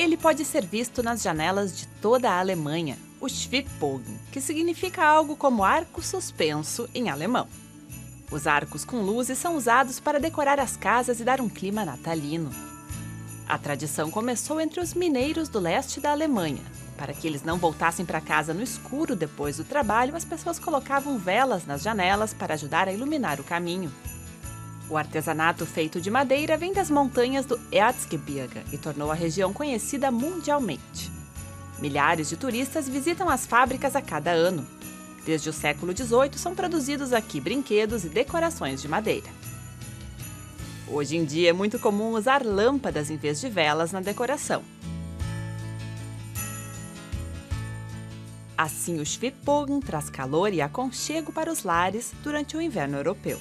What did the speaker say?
Ele pode ser visto nas janelas de toda a Alemanha, o Schwibbogen, que significa algo como arco suspenso em alemão. Os arcos com luzes são usados para decorar as casas e dar um clima natalino. A tradição começou entre os mineiros do leste da Alemanha. Para que eles não voltassem para casa no escuro depois do trabalho, as pessoas colocavam velas nas janelas para ajudar a iluminar o caminho. O artesanato feito de madeira vem das montanhas do Erzgebirge e tornou a região conhecida mundialmente. Milhares de turistas visitam as fábricas a cada ano. Desde o século XVIII são produzidos aqui brinquedos e decorações de madeira. Hoje em dia é muito comum usar lâmpadas em vez de velas na decoração. Assim, o Schwibbogen traz calor e aconchego para os lares durante o inverno europeu.